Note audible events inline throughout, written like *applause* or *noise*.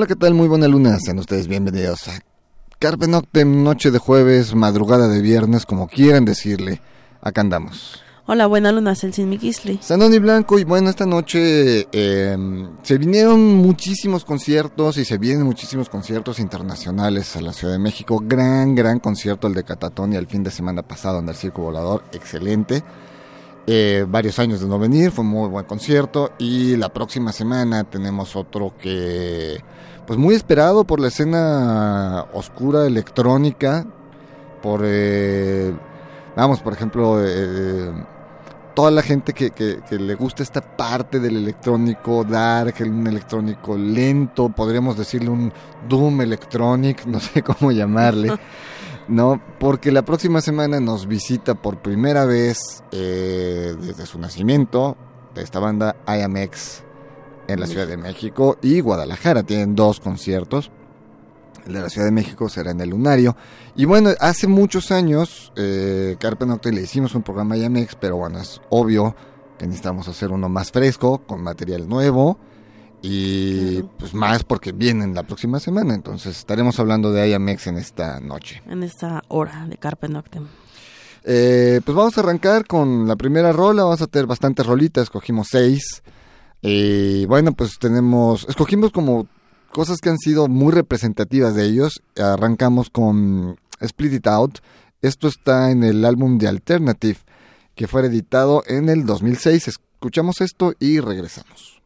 Hola, ¿qué tal? Muy buena luna. Sean ustedes bienvenidos a Carpe Noctem, noche de jueves, madrugada de viernes, como quieran decirle. Acá andamos. Hola, buena luna, Celsin Mikisli. Sanoni Blanco, y bueno, esta noche em, se vinieron muchísimos conciertos y se vienen muchísimos conciertos internacionales a la Ciudad de México. Gran, gran concierto el de Catatón y el fin de semana pasado en el Circo Volador, excelente. Eh, varios años de no venir, fue un muy buen concierto y la próxima semana tenemos otro que pues muy esperado por la escena oscura electrónica, por eh, vamos, por ejemplo, eh, toda la gente que, que, le gusta esta parte del electrónico dark, un electrónico lento, podríamos decirle un doom electronic, *laughs* no sé cómo llamarle. *laughs* ¿no? Porque la próxima semana nos visita por primera vez eh, desde su nacimiento de esta banda IMX en la Ciudad de México y Guadalajara. Tienen dos conciertos. El de la Ciudad de México será en el Lunario. Y bueno, hace muchos años, eh, Carpe Nocte le hicimos un programa IMX, pero bueno, es obvio que necesitamos hacer uno más fresco, con material nuevo y pues más porque vienen la próxima semana, entonces estaremos hablando de IMX en esta noche. En esta hora de Carpe Noctem. Eh, pues vamos a arrancar con la primera rola, vamos a tener bastantes rolitas, escogimos seis. Y bueno, pues tenemos, escogimos como cosas que han sido muy representativas de ellos. Arrancamos con Split It Out. Esto está en el álbum de Alternative, que fue editado en el 2006. Escuchamos esto y regresamos.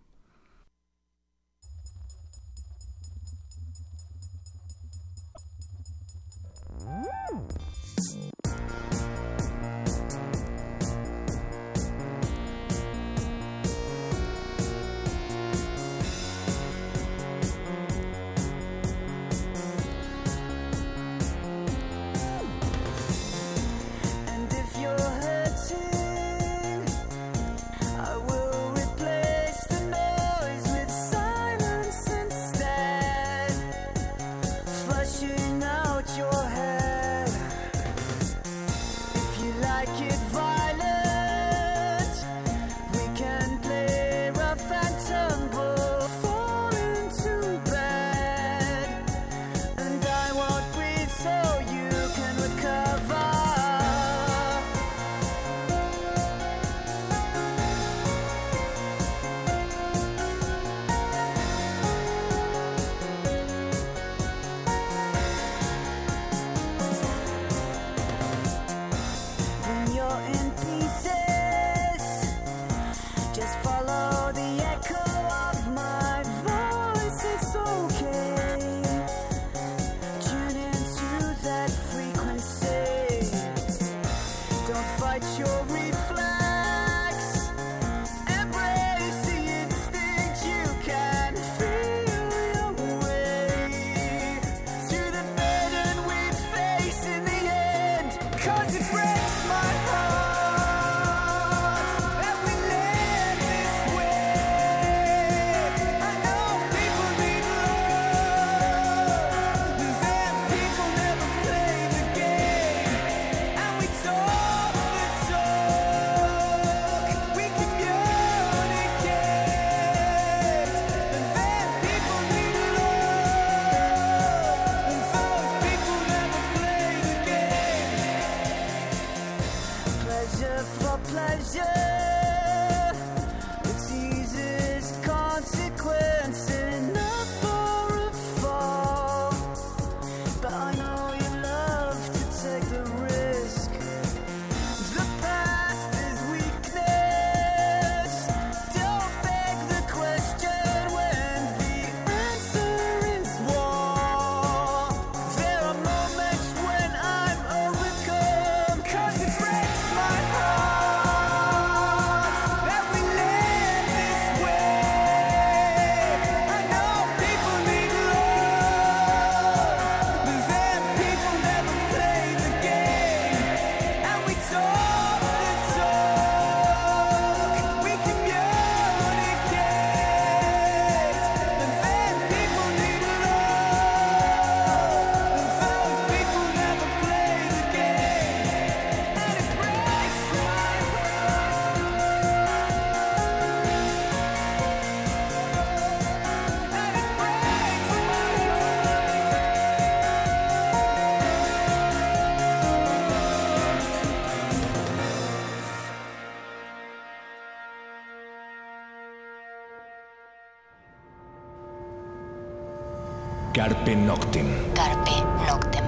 Carpe Noctem. Carpe Noctem.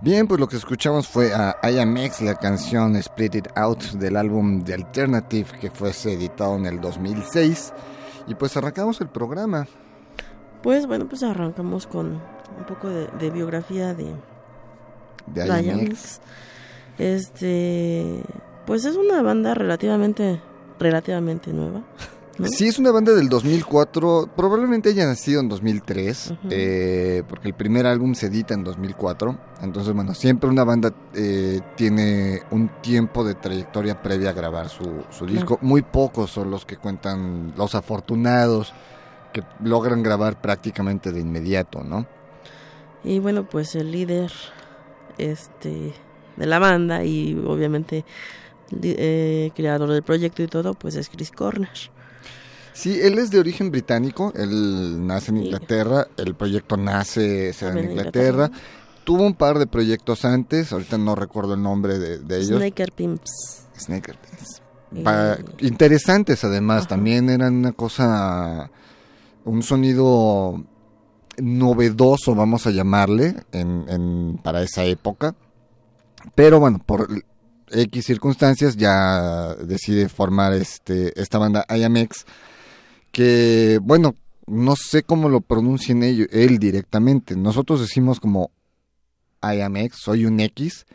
Bien, pues lo que escuchamos fue a IMX, la canción Split It Out del álbum The Alternative que fue editado en el 2006. Y pues arrancamos el programa. Pues bueno, pues arrancamos con un poco de, biografía de, de IMX. Este, pues es una banda relativamente, relativamente nueva. Sí, es una banda del 2004, probablemente haya nacido en 2003, eh, porque el primer álbum se edita en 2004, entonces bueno, siempre una banda eh, tiene un tiempo de trayectoria previa a grabar su, su disco, muy pocos son los que cuentan, los afortunados, que logran grabar prácticamente de inmediato, ¿no? Y bueno, pues el líder este de la banda y obviamente eh, creador del proyecto y todo, pues es Chris Corner. Sí, él es de origen británico, él nace en Inglaterra, el proyecto nace en Inglaterra. Tuvo un par de proyectos antes, ahorita no recuerdo el nombre de, ellos. Snaker Pimps. Snaker Pimps. interesantes además, también eran una cosa, un sonido novedoso, vamos a llamarle, en, para esa época. Pero bueno, por X circunstancias ya decide formar este esta banda IMX que, bueno, no sé cómo lo pronuncien ellos, él directamente. Nosotros decimos como I am X, soy un X,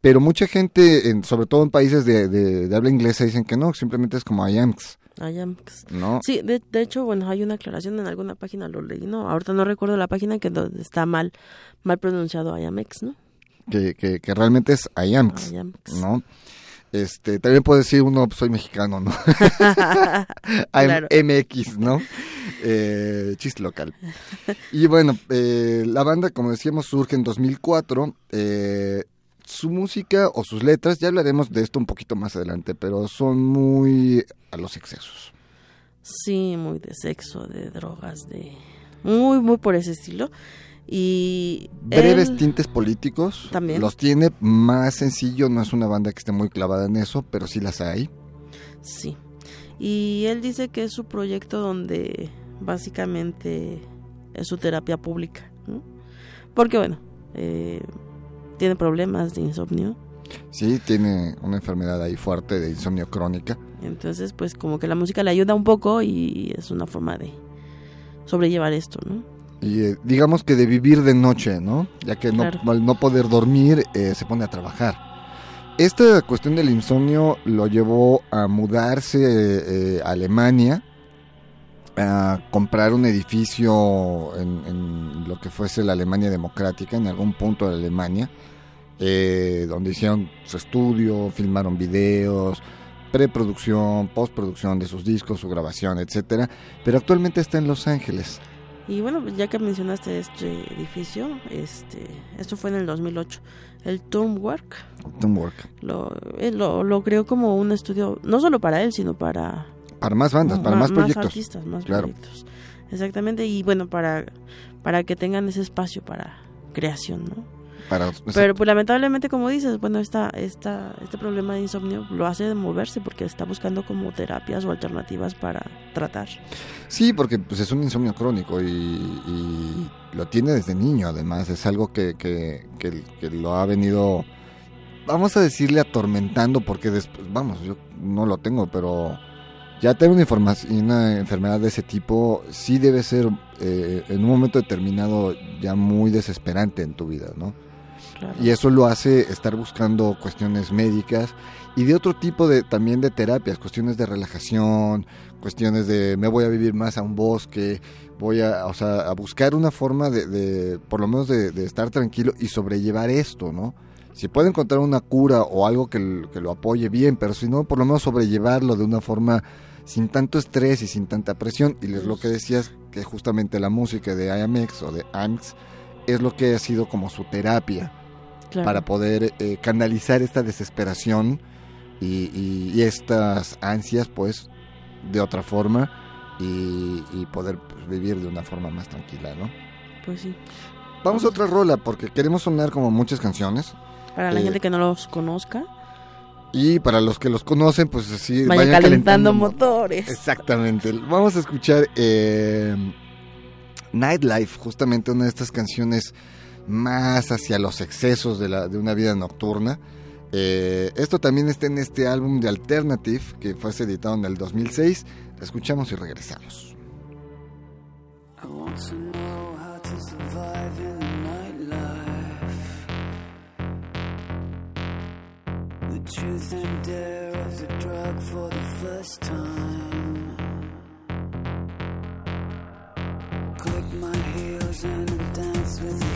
pero mucha gente, en, sobre todo en países de, de, habla inglesa, dicen que no, simplemente es como I am X. I am X. ¿No? Sí, de, hecho, bueno, hay una aclaración en alguna página, lo leí, ¿no? Ahorita no recuerdo la página que está mal, mal pronunciado I am X, ¿no? Que, que, que realmente es I am X, ¿no? Este, también puedo decir uno, pues, soy mexicano, ¿no? *laughs* MX, ¿no? Eh, chiste local. Y bueno, eh, la banda, como decíamos, surge en 2004. Eh, su música o sus letras, ya hablaremos de esto un poquito más adelante, pero son muy a los excesos. Sí, muy de sexo, de drogas, de... Muy, muy por ese estilo. Y breves tintes políticos también. los tiene más sencillo no es una banda que esté muy clavada en eso pero sí las hay. Sí. Y él dice que es su proyecto donde básicamente es su terapia pública porque bueno eh, tiene problemas de insomnio. Sí tiene una enfermedad ahí fuerte de insomnio crónica. Entonces pues como que la música le ayuda un poco y es una forma de sobrellevar esto no y eh, digamos que de vivir de noche, ¿no? Ya que no, al no poder dormir eh, se pone a trabajar. Esta cuestión del insomnio lo llevó a mudarse eh, a Alemania, a comprar un edificio en, lo que fuese la Alemania democrática, en algún punto de Alemania, donde hicieron su estudio, filmaron videos, preproducción, postproducción de sus discos, su grabación, etcétera. Pero actualmente está en Los Ángeles. Y bueno, ya que mencionaste este edificio, este, esto fue en el 2008, el Turmwork. Turmwork. Lo, lo, lo, creó como un estudio, no solo para él, sino para... Para más bandas, para más, proyectos. Más artistas, más proyectos. Exactamente, y bueno, para, para que tengan ese espacio para creación, ¿no? Pero pues lamentablemente, como dices, bueno, esta, esta, este problema de insomnio lo hace de moverse porque está buscando como terapias o alternativas para tratar. Sí, porque pues es un insomnio crónico y, lo tiene desde niño, además, es algo que, que, que, lo ha venido, vamos a decirle, atormentando porque después, vamos, yo no lo tengo, pero ya tener una, una enfermedad de ese tipo sí debe ser eh, en un momento determinado ya muy desesperante en tu vida, ¿no? Y eso lo hace estar buscando cuestiones médicas y de otro tipo de también de terapias, cuestiones de relajación, cuestiones de me voy a vivir más a un bosque, voy a, o sea, a buscar una forma de, por lo menos de, estar tranquilo y sobrellevar esto, ¿no? Si puede encontrar una cura o algo que, que lo apoye bien, pero si no, por lo menos sobrellevarlo de una forma sin tanto estrés y sin tanta presión. Y es lo que decías, que justamente la música de IMX o de AMX es lo que ha sido como su terapia para poder eh, canalizar esta desesperación y, estas ansias, pues, de otra forma y, poder pues, vivir de una forma más tranquila, ¿no? Pues sí. Vamos a otra rola porque queremos sonar como muchas canciones. Para la eh, gente que no los conozca. Y para los que los conocen, pues así vayan, calentando, motores. Exactamente. Vamos a escuchar eh, Nightlife, justamente una de estas canciones más hacia los excesos de, la, de una vida nocturna. Eh, esto también está en este álbum de Alternative que fue editado en el 2006. escuchamos y regresamos. truth and dare of the drug for the first time. Click my heels and dance with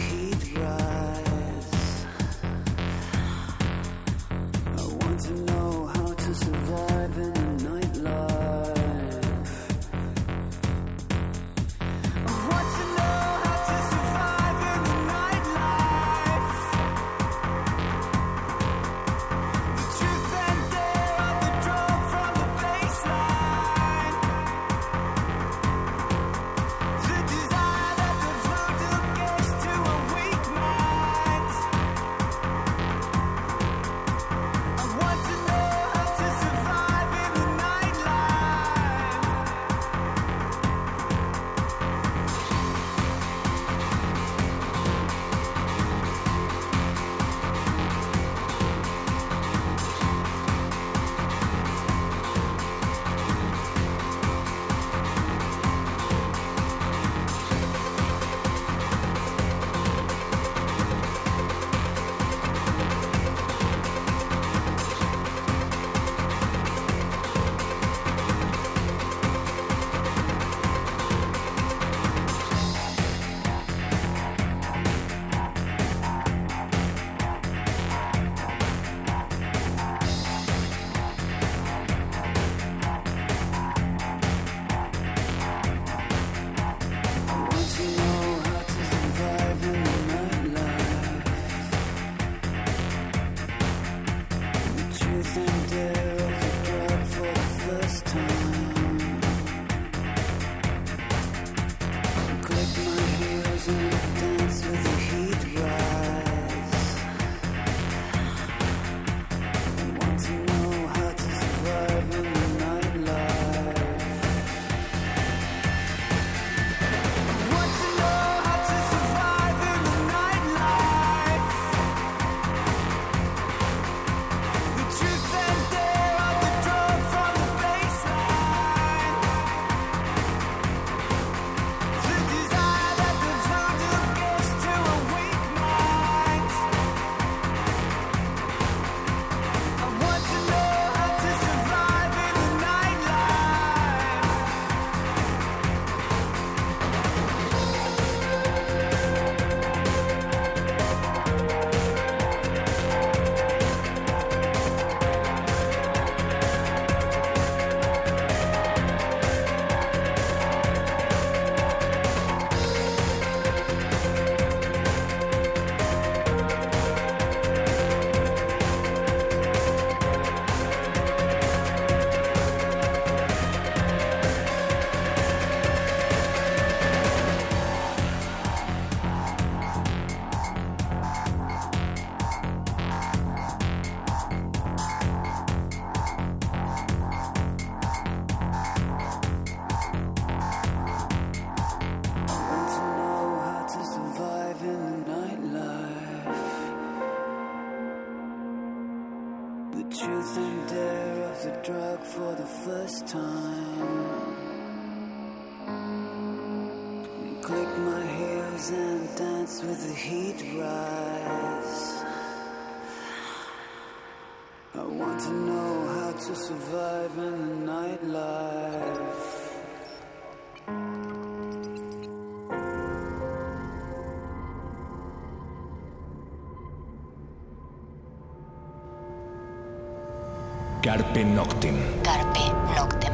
Carpe Noctem. Carpe Noctem.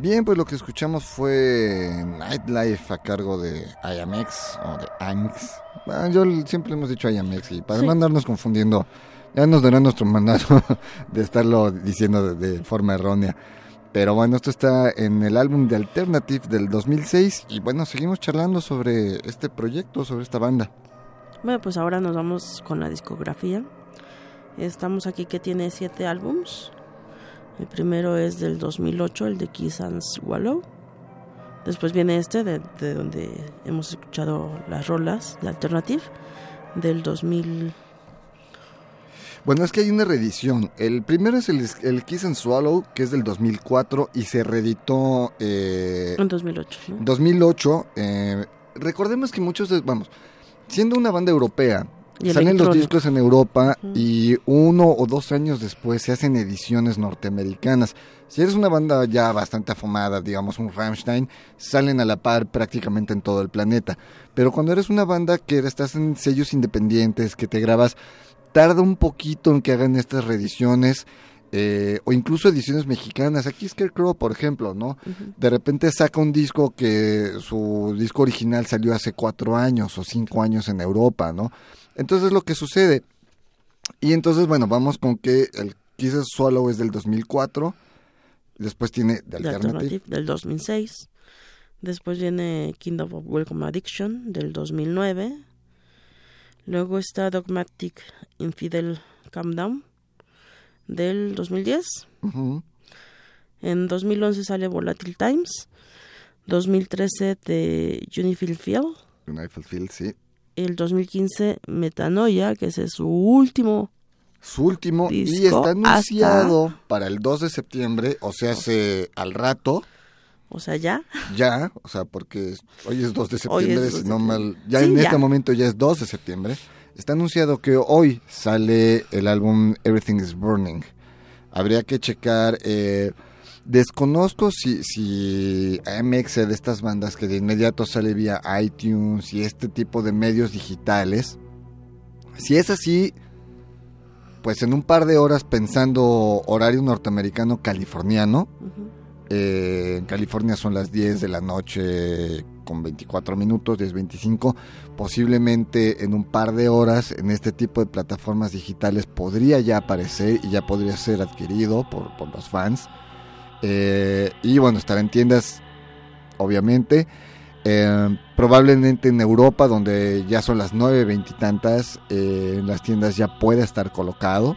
Bien, pues lo que escuchamos fue Nightlife a cargo de IAMX o de ANX. yo siempre hemos dicho IAMX y para no andarnos confundiendo, ya nos dará nuestro mandato *laughs* de estarlo diciendo de forma errónea. Pero bueno, esto está en el álbum de Alternative del 2006 y bueno, seguimos charlando sobre este proyecto, sobre esta banda. Bueno, pues ahora nos vamos con la discografía. Estamos aquí que tiene siete álbums. El primero es del 2008, el de Kiss and Swallow. Después viene este, de, donde hemos escuchado las rolas de Alternative, del 2000. Bueno, es que hay una reedición. El primero es el, Kiss and Swallow, que es del 2004 y se reeditó... Eh, en 2008. 2008. Eh, recordemos que muchos de... Vamos, siendo una banda europea, Salen los discos en Europa y uno o dos años después se hacen ediciones norteamericanas. Si eres una banda ya bastante afamada, digamos un Rammstein, salen a la par prácticamente en todo el planeta. Pero cuando eres una banda que estás en sellos independientes, que te grabas, tarda un poquito en que hagan estas reediciones. Eh, o incluso ediciones mexicanas. Aquí Scarecrow, por ejemplo, ¿no? De repente saca un disco que su disco original salió hace cuatro años o cinco años en Europa, ¿no? Entonces lo que sucede. Y entonces, bueno, vamos con que el Kiss Swallow es del 2004. Después tiene The Alternative. del 2006. Después viene Kingdom of Welcome Addiction del 2009. Luego está Dogmatic Infidel Calm Down del 2010. En 2011 sale Volatile Times. 2013 de Unifield Field. Unifield Field, sí el 2015 Metanoia, que ese es su último. Su último y está anunciado para el 2 de septiembre, o sea, hace al rato. O sea, ya. Ya, o sea, porque hoy es 2 de septiembre, si no mal, ya en este momento ya es 2 de septiembre. Está anunciado que hoy sale el álbum Everything is Burning. Habría que checar eh, Desconozco si, si AMX de estas bandas que de inmediato sale vía iTunes y este tipo de medios digitales. Si es así, pues en un par de horas pensando horario norteamericano californiano. Eh, en California son las 10 de la noche con 24 minutos, 10.25. Posiblemente en un par de horas en este tipo de plataformas digitales podría ya aparecer y ya podría ser adquirido por, los fans. Eh, y bueno, estará en tiendas, obviamente. Eh, probablemente en Europa, donde ya son las nueve veintitantas, eh, en las tiendas ya puede estar colocado.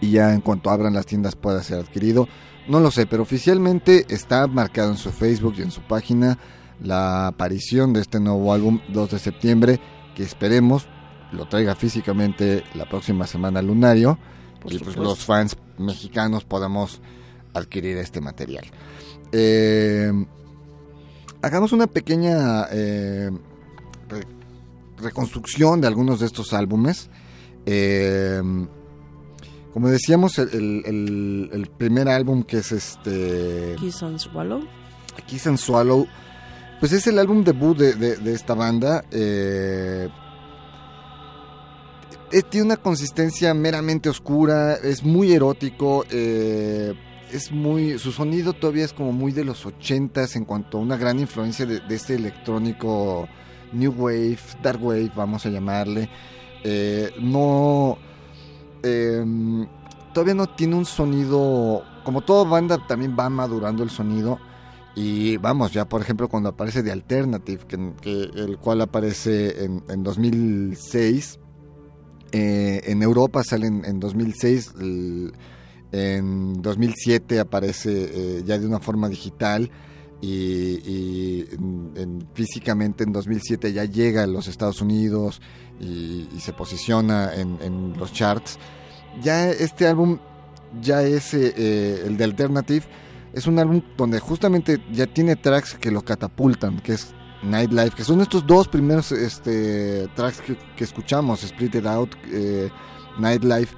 Y ya en cuanto abran las tiendas pueda ser adquirido. No lo sé, pero oficialmente está marcado en su Facebook y en su página la aparición de este nuevo álbum 2 de septiembre, que esperemos lo traiga físicamente la próxima semana lunario. y pues los fans mexicanos podamos adquirir este material. Eh, hagamos una pequeña eh, reconstrucción de algunos de estos álbumes. Eh, como decíamos, el, primer álbum que es este... Kiss and Swallow. Kiss and Swallow. Pues es el álbum debut de, esta banda. tiene una consistencia meramente oscura, es muy erótico, eh, es muy, su sonido todavía es como muy de los ochentas en cuanto a una gran influencia de, este electrónico New Wave, Dark Wave, vamos a llamarle. Eh, no, em, todavía no tiene un sonido, como toda banda también va madurando el sonido. Y vamos, ya por ejemplo cuando aparece The Alternative, que, el cual aparece en, en 2006, eh, en Europa sale en, en 2006 el, en 2007 aparece eh, ya de una forma digital y, físicamente en 2007 ya llega a los Estados Unidos y, se posiciona en, los charts. Ya este álbum, ya es eh, eh, el de Alternative, es un álbum donde justamente ya tiene tracks que lo catapultan, que es Nightlife, que son estos dos primeros este, tracks que, escuchamos, Split It Out, Nightlife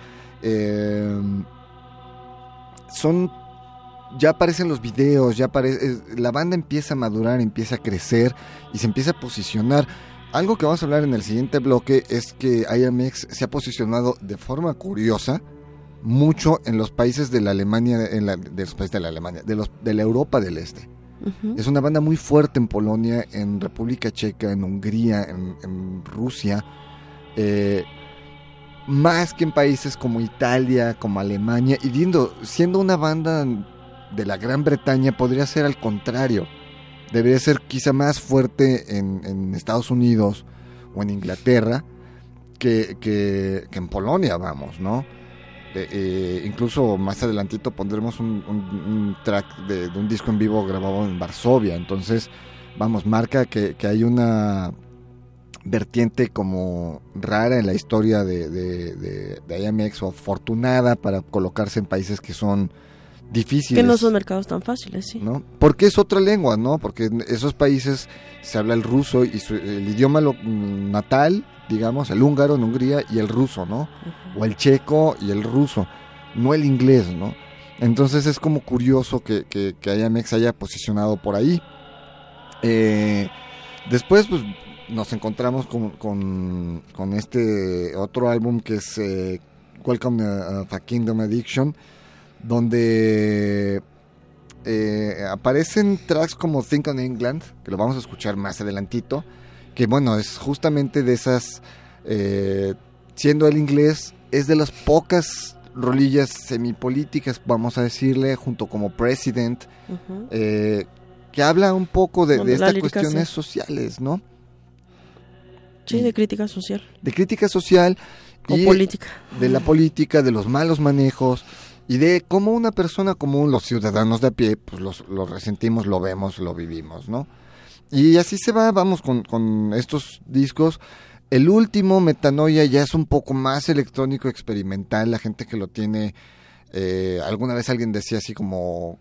son ya aparecen los videos, ya aparece, la banda empieza a madurar, empieza a crecer y se empieza a posicionar. Algo que vamos a hablar en el siguiente bloque es que IMX se ha posicionado de forma curiosa mucho en los países de la Alemania, en la, de los países de la Alemania, de los de la Europa del Este. Es una banda muy fuerte en Polonia, en República Checa, en Hungría, en, Rusia. Eh, más que en países como Italia, como Alemania, y siendo, siendo una banda de la Gran Bretaña podría ser al contrario. Debería ser quizá más fuerte en, Estados Unidos o en Inglaterra que, que, en Polonia, vamos, ¿no? Eh, eh, incluso más adelantito pondremos un, track de, un disco en vivo grabado en Varsovia. Entonces, vamos, marca que, hay una vertiente como rara en la historia de, de, de, IMX o afortunada para colocarse en países que son difíciles. Que no son mercados tan fáciles, sí. ¿no? Porque es otra lengua, ¿no? Porque en esos países se habla el ruso y el idioma natal, digamos, el húngaro en Hungría y el ruso, ¿no? O el checo y el ruso, no el inglés, ¿no? Entonces es como curioso que, que, que haya posicionado por ahí. Eh, después, pues nos encontramos con, con, este otro álbum que es eh, Welcome a Kingdom Addiction donde eh, aparecen tracks como Think on England, que lo vamos a escuchar más adelantito, que bueno, es justamente de esas, eh, siendo el inglés, es de las pocas rolillas semipolíticas, vamos a decirle, junto como President, eh, que habla un poco de, estas cuestiones sociales, ¿no? Sí, de crítica social. De crítica social. O política. De la política, de los malos manejos, y de cómo una persona común, los ciudadanos de a pie, pues lo resentimos, lo vemos, lo vivimos, ¿no? Y así se va, vamos con, con estos discos. El último, Metanoia, ya es un poco más electrónico, experimental. La gente que lo tiene, eh, alguna vez alguien decía así como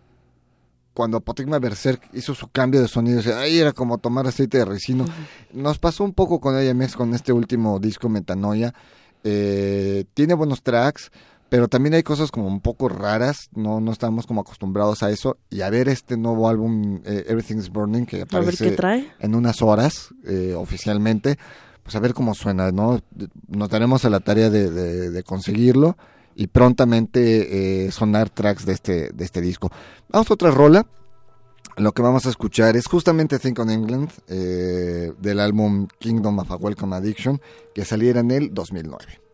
cuando Apotigma Berserk hizo su cambio de sonido, ahí era como tomar aceite de resino. Nos pasó un poco con AMX con este último disco Metanoia. Eh, tiene buenos tracks, pero también hay cosas como un poco raras, no, no estamos como acostumbrados a eso. Y a ver este nuevo álbum, eh, Everything's Burning, que aparece en unas horas eh, oficialmente, pues a ver cómo suena, ¿no? Nos daremos a la tarea de, de, conseguirlo y prontamente eh, sonar tracks de este, de este disco. Vamos a otra rola. Lo que vamos a escuchar es justamente Think on England, del álbum Kingdom of a Welcome Addiction, que saliera en el 2009.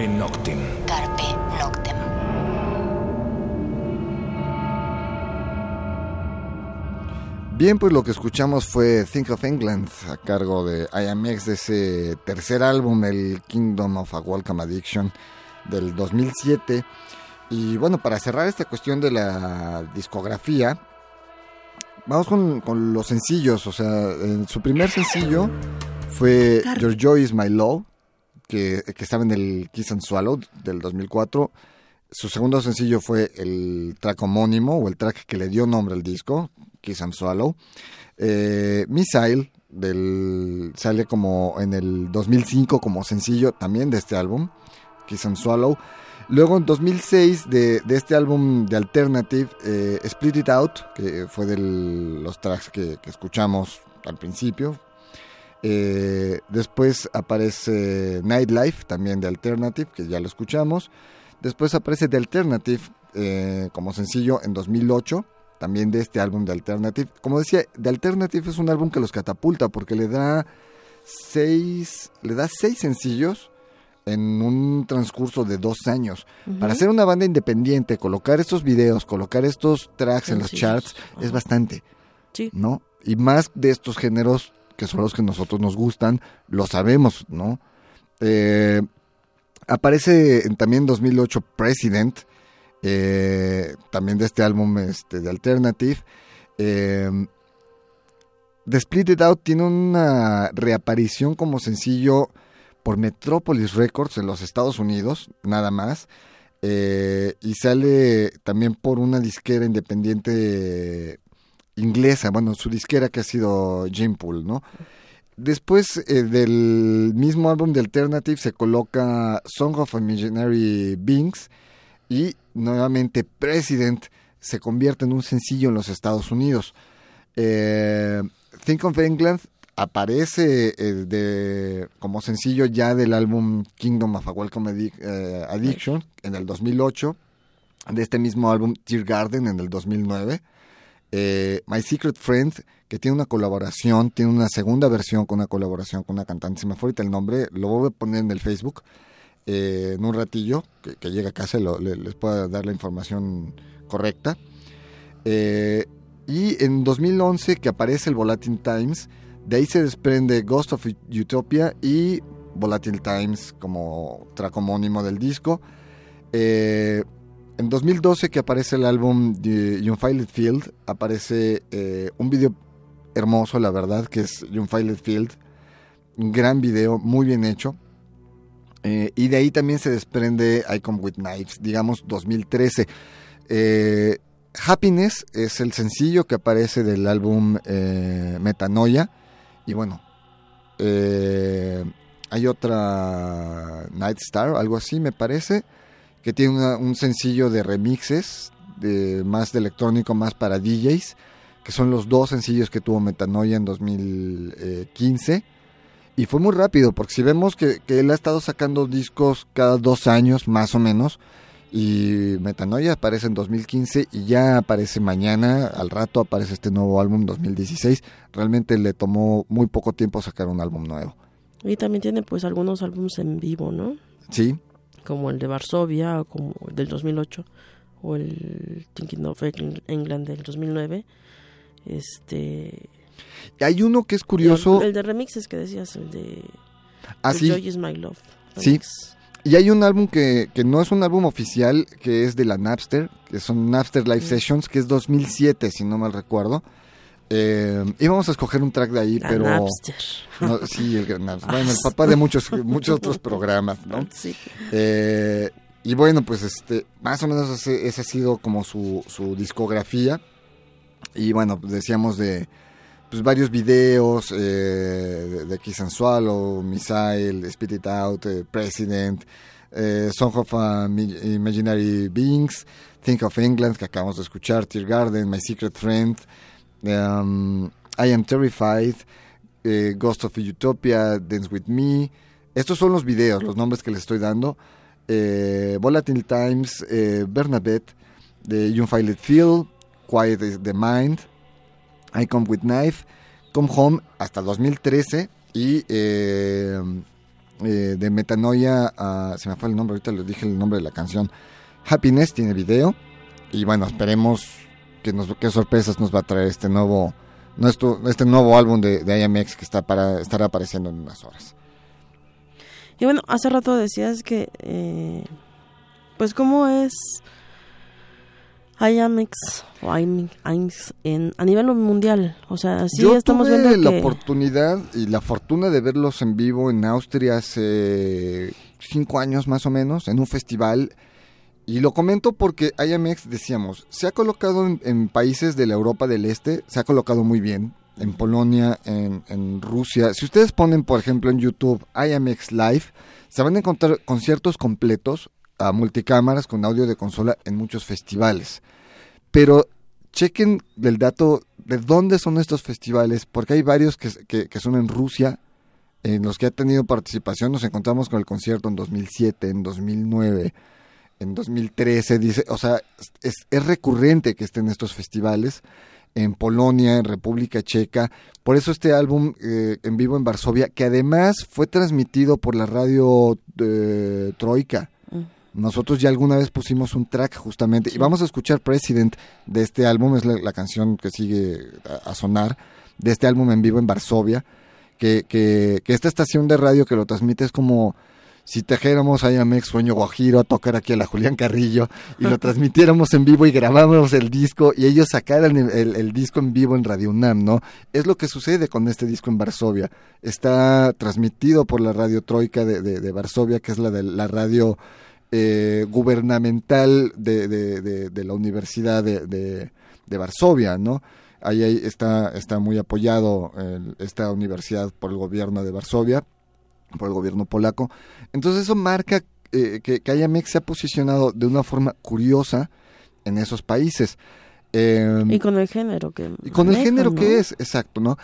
Carpe Noctem. Carpe Noctem. Bien, pues lo que escuchamos fue Think of England a cargo de IMX de ese tercer álbum, el Kingdom of a Welcome Addiction del 2007. Y bueno, para cerrar esta cuestión de la discografía, vamos con, los sencillos. O sea, su primer sencillo fue Your Joy is My Love, que, estaba en el Kiss and Swallow del 2004. Su segundo sencillo fue el track homónimo o el track que le dio nombre al disco, Kiss and Swallow. Eh, Missile del, sale como en el 2005 como sencillo también de este álbum, Kiss and Swallow. Luego en 2006 de, este álbum de Alternative, eh, Split It Out, que fue de los tracks que, escuchamos al principio. Eh, después aparece Nightlife, también de Alternative, que ya lo escuchamos. Después aparece The Alternative eh, como sencillo en 2008, también de este álbum de Alternative. Como decía, The Alternative es un álbum que los catapulta porque le da seis, le da seis sencillos en un transcurso de dos años. Para hacer una banda independiente, colocar estos videos, colocar estos tracks en los charts, es bastante. Sí. ¿No? Y más de estos géneros que son los que nosotros nos gustan, lo sabemos, ¿no? Eh, aparece también en 2008 President, eh, también de este álbum este, de Alternative. Eh, The Split It Out tiene una reaparición como sencillo por Metropolis Records en los Estados Unidos, nada más. Y sale también por una disquera independiente inglesa, bueno, su disquera que ha sido Jim Pool, ¿no? Después eh, del mismo álbum de Alternative se coloca Song of Imaginary Beings y nuevamente President se convierte en un sencillo en los Estados Unidos. Eh, Think of England aparece eh, de, como sencillo ya del álbum Kingdom of a Welcome eh, Addiction en el 2008, de este mismo álbum Tear Garden en el 2009. Eh, My Secret Friend, que tiene una colaboración, tiene una segunda versión con una colaboración con una cantante, se me fue ahorita el nombre, lo voy a poner en el Facebook en un ratillo, que, que llegue a casa y les pueda dar la información correcta. y en 2011 que aparece el Volatile Times, de ahí se desprende Ghost of Utopia y Volatile Times como track homónimo del disco. Eh, en 2012 que aparece el álbum de Unfiled Field, aparece eh, un video hermoso, la verdad, que es Unfiled Field. Un gran video, muy bien hecho. Eh, y de ahí también se desprende I Come With Knives, digamos 2013. Happiness es el sencillo que aparece del álbum Metanoia. Y bueno, eh, hay otra Night Star, algo así me parece, que tiene un sencillo de remixes, de, más de electrónico, más para DJs, que son los dos sencillos que tuvo Metanoia en 2015. Y fue muy rápido, porque si vemos que, que él ha estado sacando discos cada dos años, más o menos, y Metanoia aparece en 2015 y ya aparece mañana, al rato aparece este nuevo álbum 2016. Realmente le tomó muy poco tiempo sacar un álbum nuevo. Y también tiene pues algunos álbumes en vivo, ¿no? Sí. Como el de Varsovia, o como el del 2008, o el Thinking of England del 2009. Este... Hay uno que es curioso. El, de remixes que decías, el de... Ah, sí. Joy is My Love. Sí. Y hay un álbum que, que, no es un álbum oficial, que es de la Napster, que son Napster Live Sessions, que es 2007, si no mal recuerdo. Eh, íbamos a escoger un track de ahí, pero... Napster. sí, el Napster. *laughs* Bueno, el papá de muchos, muchos otros programas, ¿no? Sí. Eh, y bueno, pues este, más o menos ese, ese ha sido como su, su discografía. Y bueno, decíamos de pues varios videos eh, de, Kiss and Swallow, Missile, Spit It Out, eh, President, Song of Imaginary Beings, Think of England, que acabamos de escuchar, Tear Garden, My Secret Friend, um, I Am Terrified, eh, Ghost of Utopia, Dance With Me. Estos son los videos, los nombres que les estoy dando. Volatile Times, Bernadette, The Unfiled Feel, Quiet the Mind, I Come With Knife, Come Home hasta 2013 y eh, eh, de Metanoia a, se me fue el nombre, ahorita les dije el nombre de la canción, Happiness tiene video y bueno, esperemos nos, qué sorpresas nos va a traer este nuevo, nuestro, este nuevo álbum de, de IMX que está para, estará apareciendo en unas horas. Y bueno, hace rato decías que, eh, pues, ¿cómo es IAMX o IMX en, a nivel mundial? O sea, sí estamos tuve viendo la oportunidad y la fortuna de verlos en vivo en Austria hace cinco años más o menos, en un festival. Y lo comento porque IMX, decíamos, se ha colocado en países de la Europa del Este, se ha colocado muy bien en Polonia, en, Rusia. Si ustedes ponen, por ejemplo, en YouTube IMX Live, se van a encontrar conciertos completos a multicámaras con audio de consola en muchos festivales. Pero chequen el dato de dónde son estos festivales, porque hay varios que, que, son en Rusia, en los que ha tenido participación. Nos encontramos con el concierto en 2007, en 2009, en 2013. Dice, o sea, es, es recurrente que estén estos festivales en Polonia, en República Checa. Por eso este álbum eh, en vivo en Varsovia, que además fue transmitido por la radio eh, Troika. Mm. Nosotros ya alguna vez pusimos un track justamente y vamos a escuchar President de este álbum, es la, canción que sigue a, sonar, de este álbum en vivo en Varsovia, que, que, que esta estación de radio que lo transmite es como si trajéramos a Yamex Sueño Guajiro a tocar aquí a la Julián Carrillo y lo transmitiéramos en vivo y grabáramos el disco y ellos sacaran el, disco en vivo en Radio UNAM, ¿no? Es lo que sucede con este disco en Varsovia. Está transmitido por la radio Troika de, de, Varsovia, que es la de la radio eh, gubernamental de, de, la Universidad de, Varsovia, ¿no? Ahí, está, está muy apoyado esta universidad por el gobierno de Varsovia por el gobierno polaco. Entonces eso marca eh, que, que IMX se ha posicionado de una forma curiosa en esos países. Em, y con el género que... Y con el género que es, exacto, ¿no?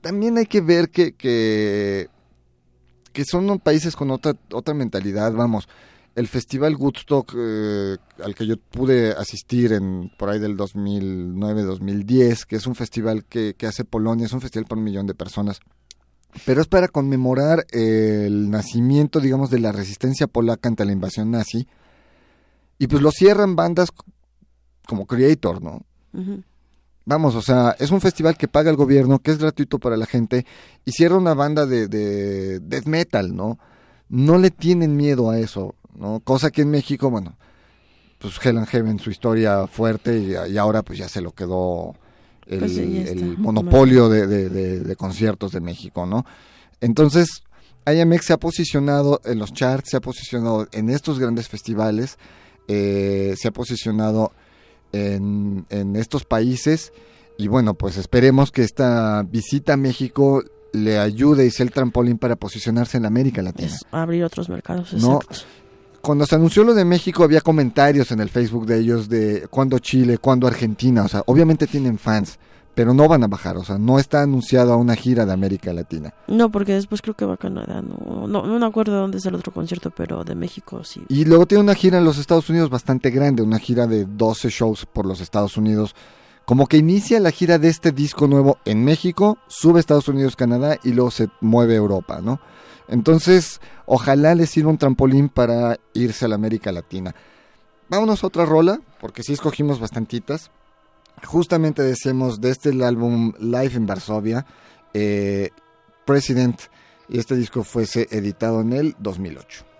También hay que ver que, que, que son países con otra, otra mentalidad, vamos. El festival Woodstock eh, al que yo pude asistir en por ahí del 2009-2010, que es un festival que, que hace Polonia, es un festival para un millón de personas pero es para conmemorar el nacimiento, digamos, de la resistencia polaca ante la invasión nazi. Y pues lo cierran bandas como Creator, ¿no? Vamos, o sea, es un festival que paga el gobierno, que es gratuito para la gente, y cierra una banda de, de death metal, ¿no? No le tienen miedo a eso, ¿no? Cosa que en México, bueno, pues Hell and Heaven, su historia fuerte, y, y ahora pues ya se lo quedó el, pues monopolio de, conciertos de México, ¿no? Entonces, IMX se ha posicionado en los charts, se ha posicionado en estos grandes festivales, eh, se ha posicionado en, estos países y bueno, pues esperemos que esta visita a México le ayude y sea el trampolín para posicionarse en América Latina. abrir otros mercados, ¿no? Cuando se anunció lo de México había comentarios en el Facebook de ellos de cuándo Chile, cuándo Argentina, o sea, obviamente tienen fans, pero no van a bajar, o sea, no está anunciado a una gira de América Latina. No, porque después creo que va a Canadá, no, no, no me acuerdo dónde es el otro concierto, pero de México sí. Y luego tiene una gira en los Estados Unidos bastante grande, una gira de 12 shows por los Estados Unidos, como que inicia la gira de este disco nuevo en México, sube a Estados Unidos, Canadá y luego se mueve a Europa, ¿no? Entonces, ojalá les sirva un trampolín para irse a la América Latina. Vámonos a otra rola, porque sí escogimos bastantitas. Justamente decimos de este álbum Live en Varsovia, eh, President, y este disco fuese editado en el 2008.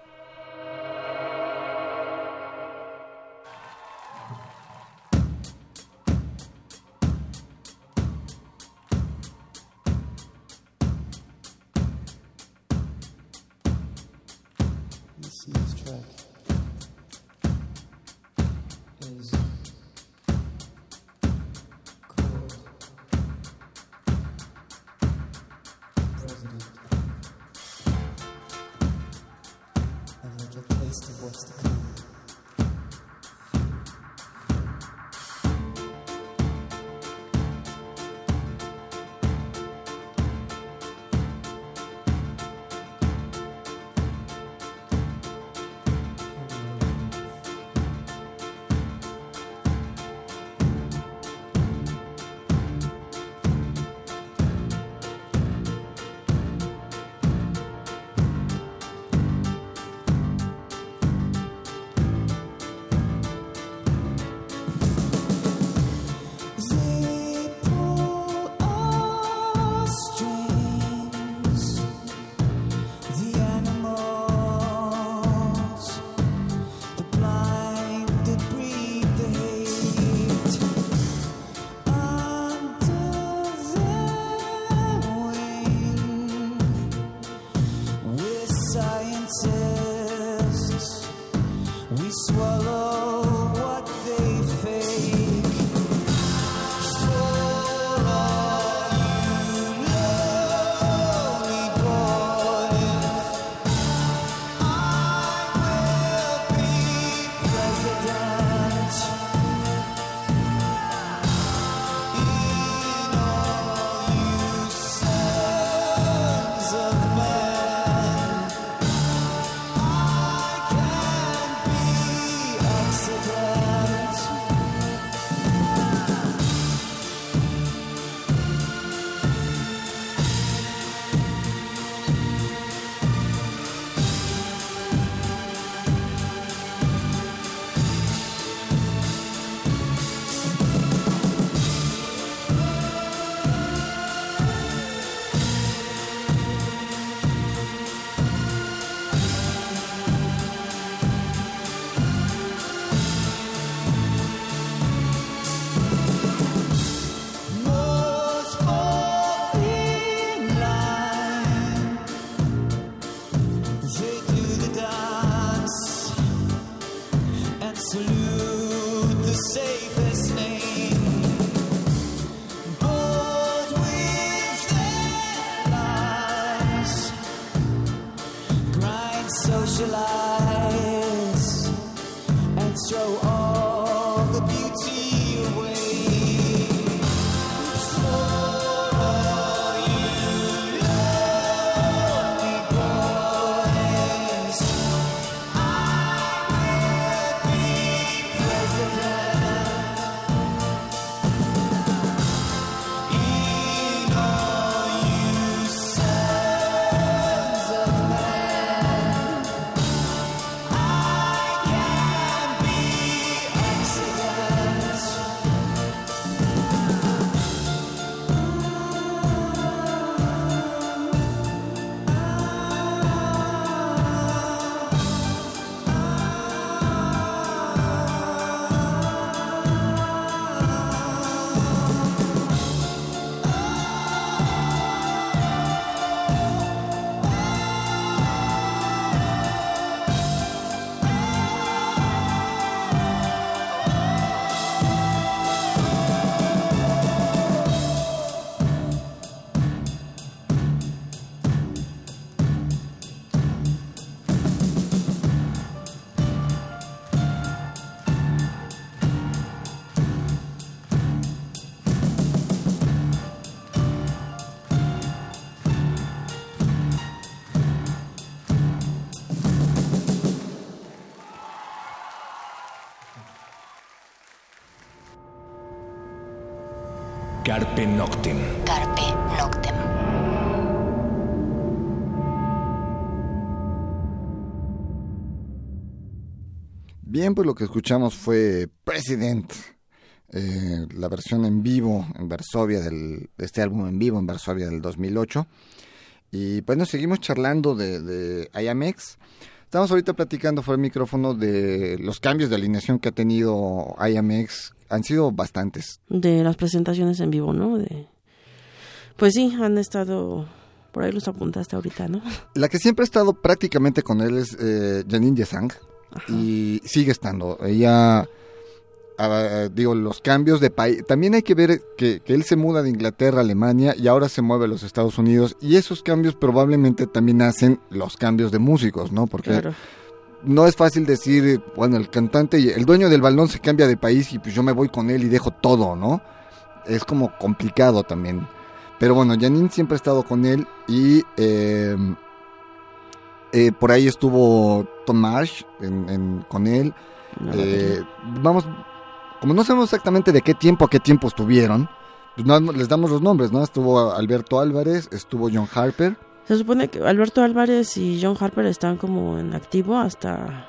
Carpe Bien, pues lo que escuchamos fue President, eh, la versión en vivo en Varsovia del este álbum en vivo en Varsovia del 2008. Y bueno, seguimos charlando de, de IAMX. Estamos ahorita platicando fuera el micrófono de los cambios de alineación que ha tenido IAMX han sido bastantes. De las presentaciones en vivo, ¿no? De... Pues sí, han estado... Por ahí los apuntaste ahorita, ¿no? La que siempre ha estado prácticamente con él es eh, Janine Yesang. Y sigue estando. Ella... Ah, digo, los cambios de país. También hay que ver que, él se muda de Inglaterra a Alemania y ahora se mueve a los Estados Unidos. Y esos cambios probablemente también hacen los cambios de músicos, ¿no? Porque claro no es fácil decir, bueno, el cantante, y el dueño del balón se cambia de país y pues yo me voy con él y dejo todo, ¿no? Es como complicado también. Pero bueno, Janine siempre ha estado con él y eh, eh, por ahí estuvo Tomás con él. Eh, vamos, como no sabemos exactamente de qué tiempo a qué tiempo estuvieron, pues no, les damos los nombres, ¿no? Estuvo Alberto Álvarez, estuvo John Harper. Se supone que Alberto Álvarez y John Harper están como en activo hasta...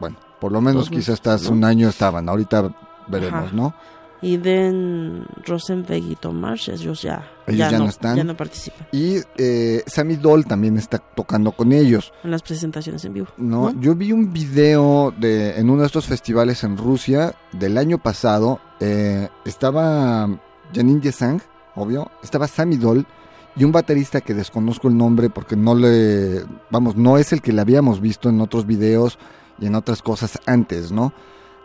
Bueno, por lo menos quizás hasta hace un año estaban, ahorita veremos, ¿no? Y Den Rosenberg y Tomás, ellos ya, ya, no, están. Ya no participan. Y eh, Sammy Doll también está tocando con ellos. En las presentaciones en vivo. No, yo vi un video de en uno de estos festivales en Rusia del año pasado. Eh, estaba Janine Yesang, obvio. Estaba Sammy Doll y un baterista que desconozco el nombre porque no le, vamos, no es el que le habíamos visto en otros videos y en otras cosas antes, ¿no?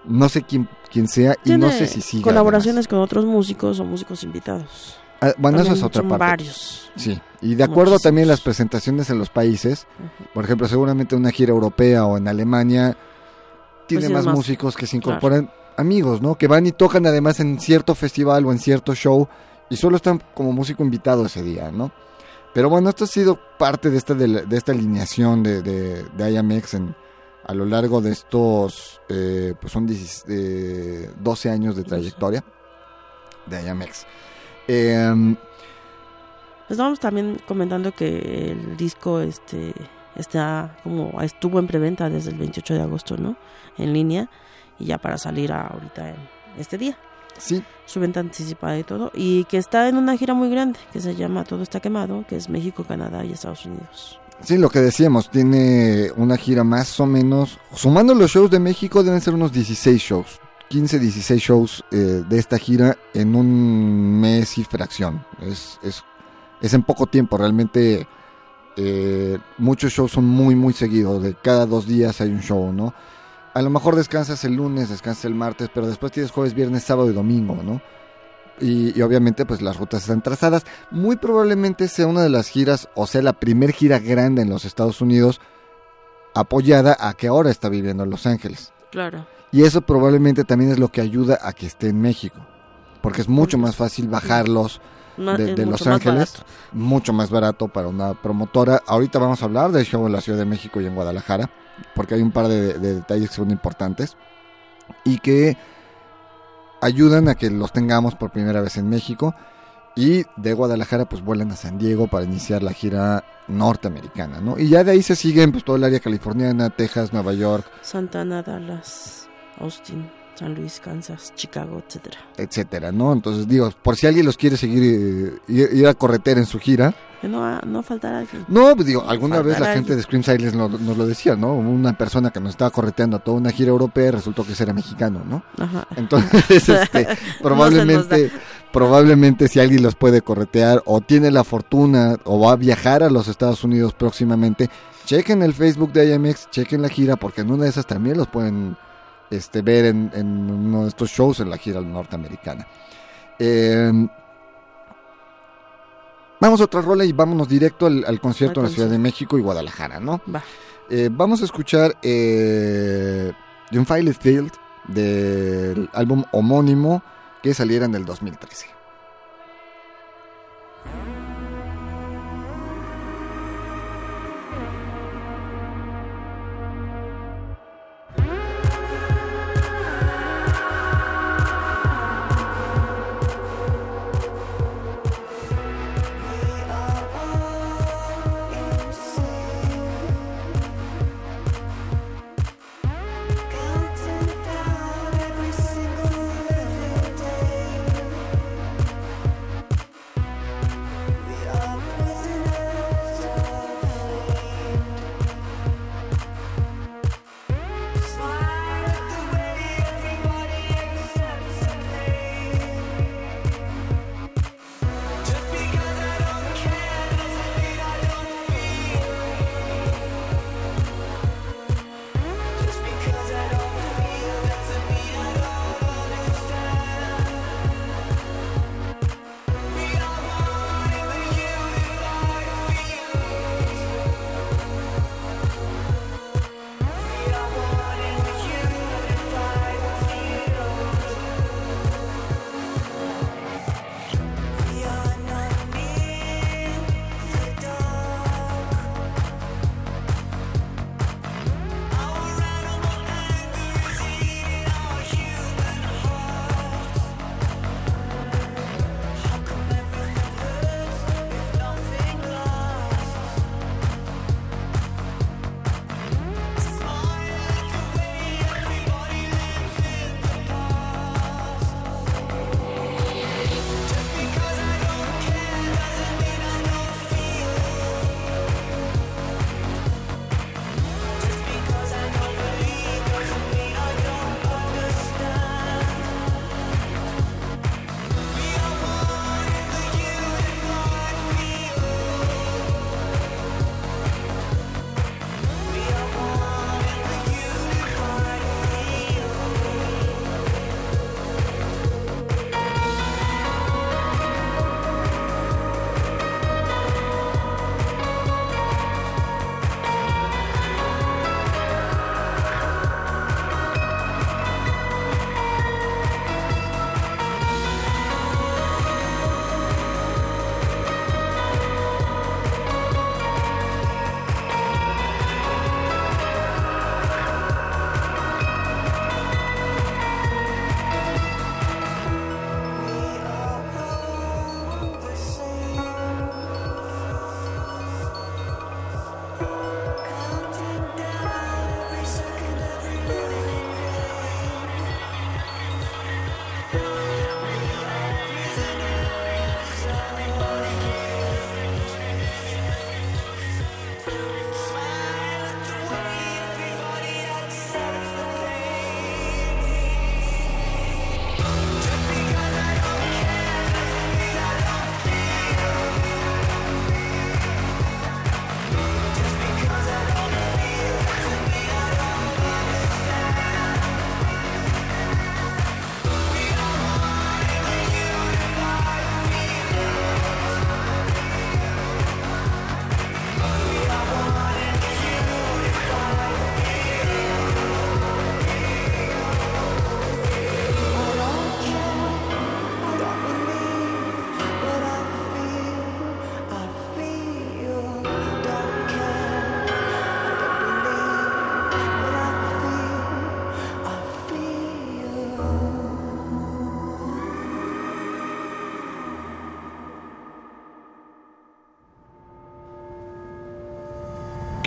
No sé quién, quién sea y no sé si sigue. Colaboraciones con otros músicos o músicos invitados. Ah, bueno, eso es otra parte. Varios. Sí, y de acuerdo también a las presentaciones en los países, por ejemplo, seguramente una gira europea o en Alemania tiene pues más, músicos que se incorporan, amigos, ¿no? Que van y tocan además en cierto festival o en cierto show y solo están como músico invitado ese día, ¿no? Pero bueno, esto ha sido parte de esta, de, esta alineación de, de, IAMX en, a lo largo de estos, eh, pues son 12 años de trayectoria de IAMX. Eh, Estábamos también comentando que el disco este está como estuvo en preventa desde el 28 de agosto, ¿no? En línea y ya para salir ahorita en este día. Sí. Su venta anticipada y todo. Y que está en una gira muy grande, que se llama Todo está quemado, que es México, Canadá y Estados Unidos. Sí, lo que decíamos, tiene una gira más o menos, sumando los shows de México deben ser unos 16 shows, 15, 16 shows eh, de esta gira en un mes y fracción. Es, es, es en poco tiempo, realmente eh, muchos shows son muy, muy seguidos, de cada dos días hay un show, ¿no? a lo mejor descansas el lunes, descansas el martes, pero después tienes jueves, viernes, sábado y domingo, ¿no? Y, obviamente pues las rutas están trazadas. Muy probablemente sea una de las giras, o sea, la primer gira grande en los Estados Unidos apoyada a que ahora está viviendo en Los Ángeles. Claro. Y eso probablemente también es lo que ayuda a que esté en México, porque es mucho más fácil bajarlos de, Los Ángeles, mucho más barato para una promotora. Ahorita vamos a hablar del show en la Ciudad de México y en Guadalajara, porque hay un par de, detalles que son importantes y que ayudan a que los tengamos por primera vez en México. Y de Guadalajara pues vuelan a San Diego para iniciar la gira norteamericana, ¿no? Y ya de ahí se siguen pues todo el área californiana, Texas, Nueva York. Santana, Dallas, Austin. San Luis, Kansas, Chicago, etcétera. Etcétera, ¿no? Entonces digo, por si alguien los quiere seguir, eh, ir, a correter en su gira. Que no, no faltará alguien. No, pues, digo, alguna vez la gente de Scream Silence nos, lo decía, ¿no? Una persona que nos estaba correteando a toda una gira europea resultó que era mexicano, ¿no? Ajá. Entonces, este, *laughs* probablemente, probablemente si alguien los puede corretear o tiene la fortuna o va a viajar a los Estados Unidos próximamente, chequen el Facebook de IMX, chequen la gira, porque en una de esas también los pueden este, ver en, uno de estos shows en la gira norteamericana. Em, vamos a otra rola y vámonos directo al, concierto en la Ciudad de México y Guadalajara, ¿no? Eh, vamos a escuchar eh, The Unfiled Field del álbum homónimo que saliera en el 2013.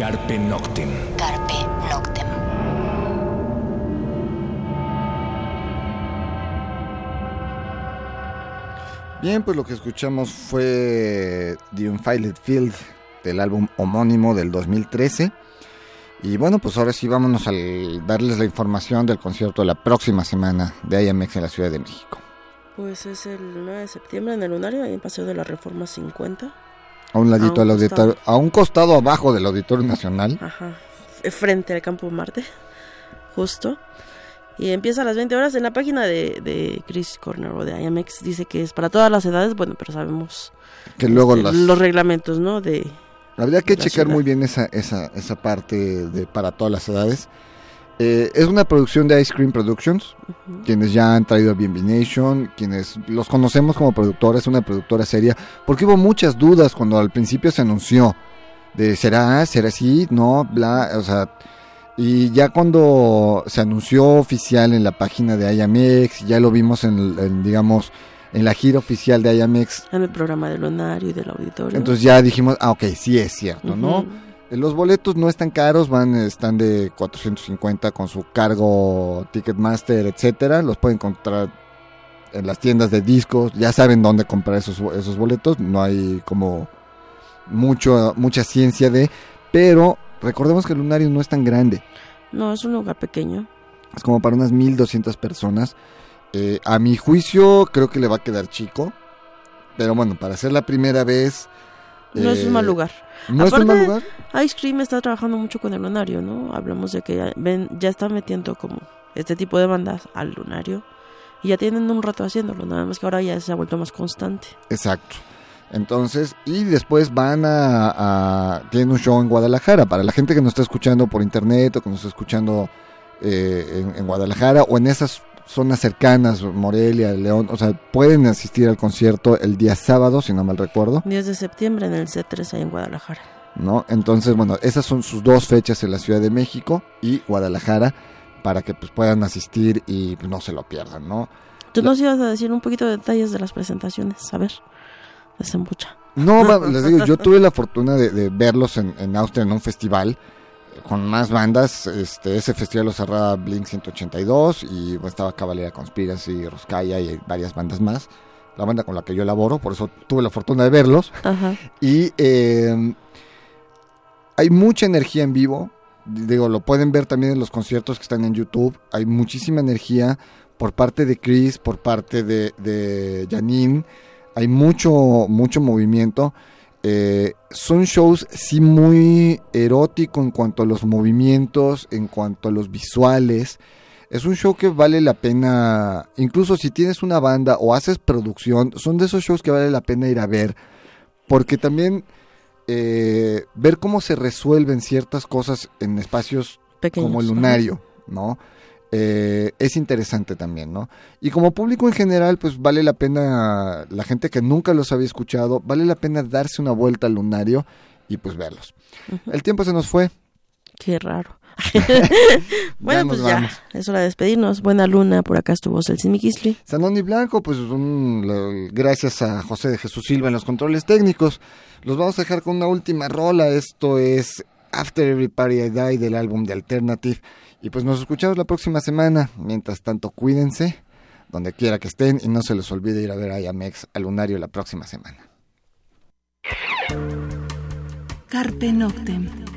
Carpe Noctem. Carpe Noctem. Bien, pues lo que escuchamos fue The Unfiled Field del álbum homónimo del 2013. Y bueno, pues ahora sí vámonos a darles la información del concierto de la próxima semana de IMX en la Ciudad de México. Pues es el 9 de septiembre en el Lunario, ahí en Paseo de la Reforma 50. A un ladito al auditorio, a un costado abajo del Auditorio Nacional. Ajá, frente al Campo Marte, justo. Y empieza a las 20 horas en la página de, de Chris Corner o de IMX. Dice que es para todas las edades, bueno, pero sabemos que luego este, los reglamentos, ¿no? De, Habría que checar muy bien esa, esa, esa parte de para todas las edades. Eh, es una producción de Ice Cream Productions, quienes ya han traído a Nation, quienes los conocemos como productores, una productora seria, porque hubo muchas dudas cuando al principio se anunció de será, será así, no, bla, o sea, y ya cuando se anunció oficial en la página de IAMX, ya lo vimos en, digamos, en la gira oficial de IAMX. En el programa del Lunario y del auditorio. Entonces ya dijimos, ah, ok, sí es cierto, ¿no? Los boletos no están caros, van, están de 450 con su cargo Ticketmaster, etcétera. Los pueden encontrar en las tiendas de discos, ya saben dónde comprar esos, esos boletos, no hay como mucho, mucha ciencia de, pero Recordemos que el lunario no es tan grande. No, es un lugar pequeño. Es como para unas 1200 personas. Eh, a mi juicio, creo que le va a quedar chico. Pero bueno, para ser la primera vez. No es un mal eh, lugar. ¿No es un mal lugar? Ice Cream está trabajando mucho con el lunario, ¿no? Hablamos de que ya, ven, ya están metiendo como este tipo de bandas al lunario. Y ya tienen un rato haciéndolo, nada más que ahora ya se ha vuelto más constante. Exacto. Entonces, y después van a, a, Tienen un show en Guadalajara. Para la gente que nos está escuchando por internet o que nos está escuchando eh, en, Guadalajara o en esas zonas cercanas, Morelia, León, o sea, pueden asistir al concierto el día sábado, si no mal recuerdo. 10 de septiembre en el C3 ahí en Guadalajara. ¿No? Entonces, bueno, esas son sus dos fechas en la Ciudad de México y Guadalajara para que pues puedan asistir y pues, no se lo pierdan, ¿no? Tú nos ibas a decir un poquito de detalles de las presentaciones, a ver. No, *laughs* les digo, yo tuve la fortuna de, verlos en, Austria en un festival con más bandas. Este, ese festival lo cerraba Blink 182 y estaba Cavalera Conspiracy, Roskaya y varias bandas más. La banda con la que yo laboro, por eso tuve la fortuna de verlos. Y em, hay mucha energía en vivo. Digo, lo pueden ver también en los conciertos que están en YouTube. Hay muchísima energía por parte de Chris, por parte de, de Janine hay mucho, mucho movimiento. Eh, son shows sí muy erótico en cuanto a los movimientos, en cuanto a los visuales. Es un show que vale la pena, incluso si tienes una banda o haces producción, son de esos shows que vale la pena ir a ver, porque también eh, ver cómo se resuelven ciertas cosas en espacios como el lunario, ¿no? Eh, es interesante también, ¿no? Y como público en general, pues vale la pena, la gente que nunca los había escuchado, vale la pena darse una vuelta al lunario y pues verlos. El tiempo se nos fue. Qué raro. *laughs* *laughs* bueno, pues ya, es hora de despedirnos. Buena luna, por acá estuvo Celsin Kisly. Sanoni Blanco, pues gracias a José de Jesús Silva en los controles técnicos. Los vamos a dejar con una última rola. Esto es After Every Party I Die del álbum de Alternative. Y pues nos escuchamos la próxima semana. Mientras tanto, cuídense donde quiera que estén y no se les olvide ir a ver a Yamex al lunario la próxima semana. Carpe Noctem.